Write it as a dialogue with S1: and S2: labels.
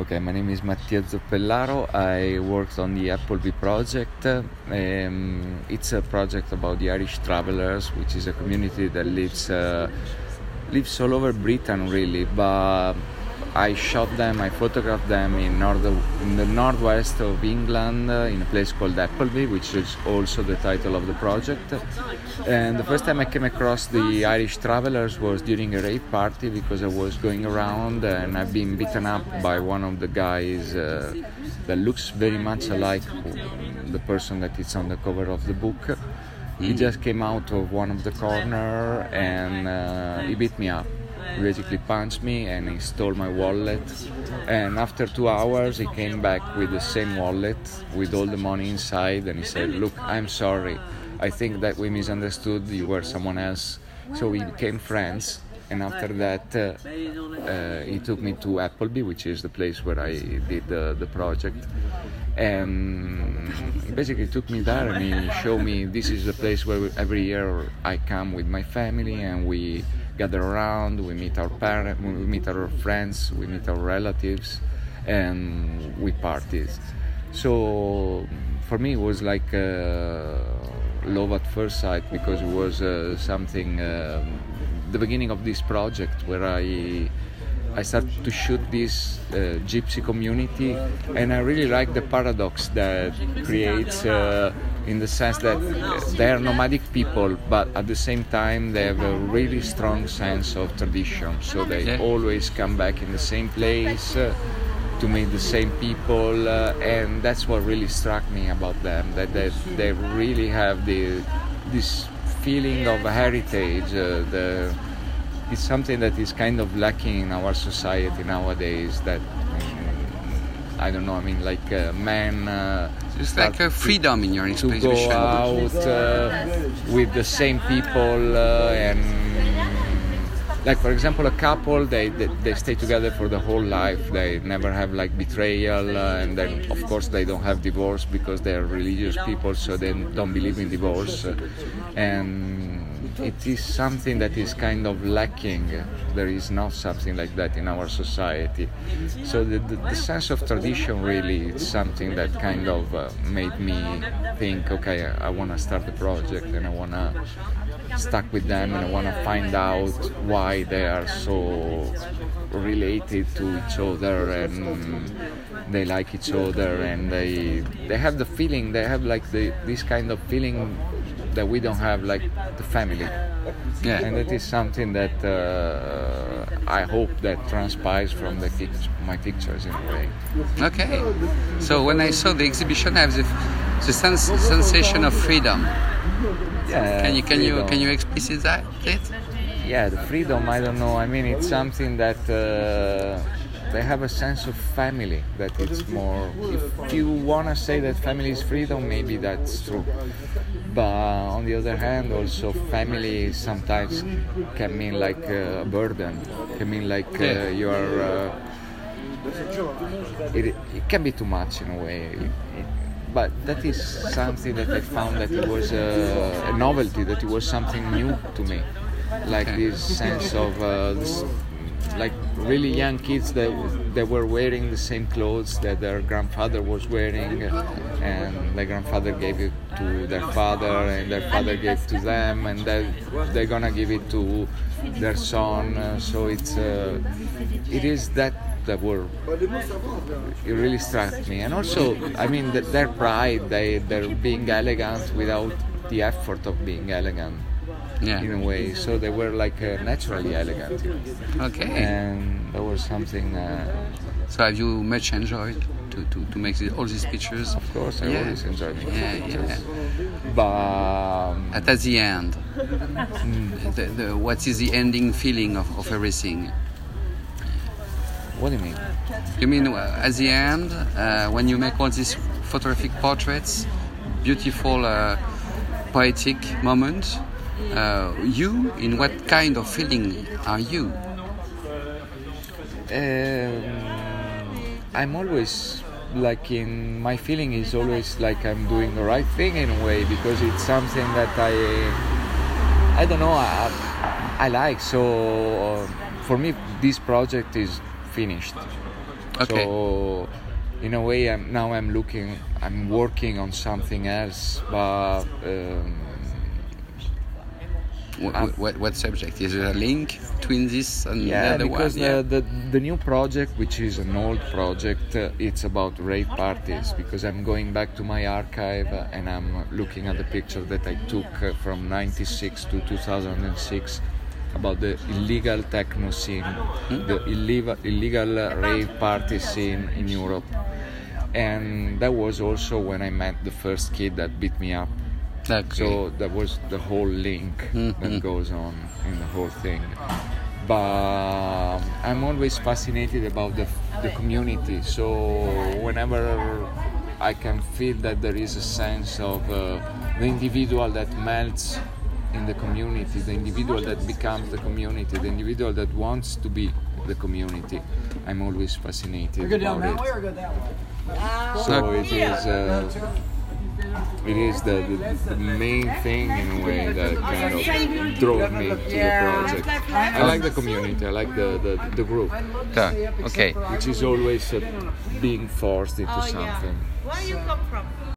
S1: Okay, my name is Mattia Zoppellaro. I worked on the Appleby project. Um, it's a project about the Irish travelers, which is a community that lives uh, lives all over Britain, really. But I shot them, I photographed them in, north, in the northwest of England uh, in a place called Appleby, which is also the title of the project. And the first time I came across the Irish travelers was during a rave party because I was going around and I've been beaten up by one of the guys uh, that looks very much alike the person that is on the cover of the book. He just came out of one of the corner and uh, he beat me up basically punched me and he stole my wallet. And after two hours, he came back with the same wallet with all the money inside and he said, Look, I'm sorry. I think that we misunderstood. You were someone else. So we became friends. And after that, uh, uh, he took me to Appleby, which is the place where I did the, the project. And basically took me there and he showed me this is the place where every year I come with my family and we gather around, we meet our parents, we meet our friends, we meet our relatives, and we parties. So for me, it was like uh, love at first sight because it was uh, something, uh, the beginning of this project where I I started to shoot this uh, gypsy community, and I really like the paradox that creates uh, in the sense that they are nomadic people, but at the same time they have a really strong sense of tradition. So they yeah. always come back in the same place. Uh, to meet the same people, uh, and that's what really struck me about them. That they, they really have the this feeling of heritage, uh, the it's something that is kind of lacking in our society nowadays. That I don't know. I mean, like uh, men. Uh,
S2: it's like a freedom in your
S1: exhibition. To go out uh, with the same people uh, and like for example a couple they, they, they stay together for the whole life they never have like betrayal uh, and then of course they don't have divorce because they're religious people so they don't believe in divorce and it is something that is kind of lacking. There is not something like that in our society. So the, the, the sense of tradition really is something that kind of uh, made me think, okay, I, I want to start the project and I want to stuck with them and I want to find out why they are so related to each other and they like each other and they they have the feeling they have like the this kind of feeling that we don't have like the family. Yeah and that is something that uh, i hope that transpires from the my pictures in a way.
S2: Okay. So when i saw the exhibition i have the, the sens- sensation of freedom.
S1: Yeah
S2: can you can freedom. you can you explicit that it
S1: yeah the freedom i don't know. I mean it's something that uh, they have a sense of family that it's more if you want to say that family is freedom maybe that's true. But on the other hand also family sometimes can mean like a burden can mean like uh, you are uh, it, it, can be too much in a way. It, but that is something that I found that it was a, a novelty, that it was something new to me, like this sense of uh, this, like really young kids that they were wearing the same clothes that their grandfather was wearing and their grandfather gave it to their father and their father gave to them and they, they're gonna give it to their son. So it's uh, it is that that were it really struck me. And also i mean their pride they they're being elegant without the effort of being elegant yeah. in a way. So they were like uh, naturally elegant.
S2: Okay.
S1: And there was something. Uh,
S2: so have you much enjoyed to, to, to make all these pictures?
S1: Of course, I yeah. always enjoy making
S2: yeah, pictures. Yeah.
S1: But um,
S2: at, at the end, mm. the, the, what is the ending feeling of, of everything?
S1: What do you mean?
S2: You mean uh, at the end, uh, when you make all these photographic portraits, beautiful, uh, poetic moments, uh, you, in what kind of feeling are you?
S1: Um, I'm always like in my feeling is always like I'm doing the right thing in a way because it's something that I I don't know I, I like so uh, for me this project is finished
S2: Okay.
S1: So in a way, I'm now I'm looking, I'm working on something else, but. Um,
S2: What, what, what subject? Is there a link between this and
S1: yeah,
S2: the other
S1: because
S2: one? Yeah.
S1: The, the the new project, which is an old project, uh, it's about rave parties. Because I'm going back to my archive uh, and I'm looking at the picture that I took uh, from '96 to 2006 about the illegal techno scene, the illegal illegal uh, rave party scene in Europe, and that was also when I met the first kid that beat me up.
S2: Okay.
S1: So that was the whole link that goes on in the whole thing. But I'm always fascinated about the, the community. So whenever I can feel that there is a sense of uh, the individual that melts in the community, the individual that becomes the community, the individual that wants to be the community, I'm always fascinated about it. So it is. Uh, it is the, the, the main thing in a way that kind of drove me to the project. I like the community, I like the, the, the group,
S2: Okay. okay.
S1: which is always uh, being forced into something.
S3: Where you come from?